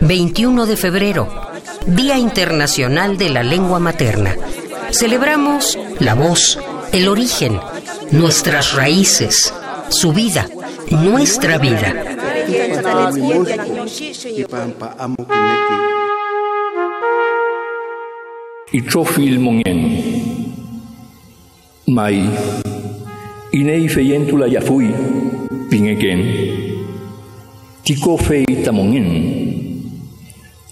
21 de febrero, Día Internacional de la Lengua Materna. Celebramos la voz, el origen, nuestras raíces, su vida, nuestra vida. Mongen. Mai. Inei feyentula yafui. Pingeken. Tiko fei tamongen.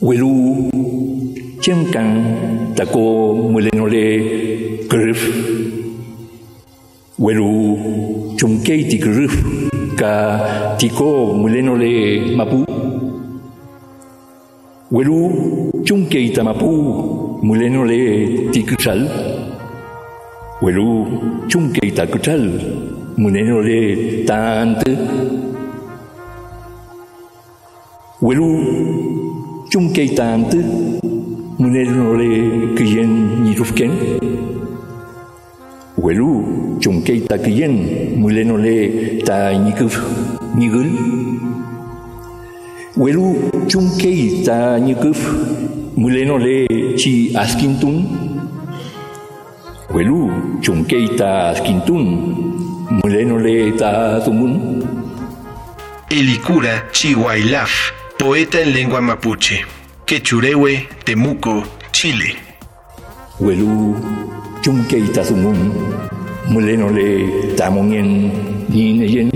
Welu. Chemkan. Tako mulenole. Grif. Welu. Chumkei ti grif. Ka tiko mulenole mapu. Welu. Chumkei tamapu. muleno le tikuchal welu chunke takuchal munenole tante welu chumkei tante munenole kiyen nirufken welu chumkei ta kiyen mulenole ta nikuf nigul welu chumkei ta nikuf mulenole chi askintun welu chumkei ta askintun muleno le ta tumun Elicura Chihuailaf, poeta en lengua mapuche. Quechurewe, Temuco, Chile. welu chunke ta tumun muleno le ta mongen ni neyen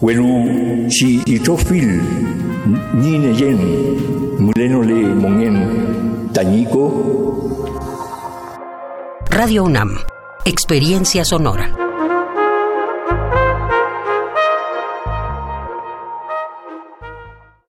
welu chi itofil ni neyen muleno le mongen tañico. Radio UNAM, Experiencia Sonora.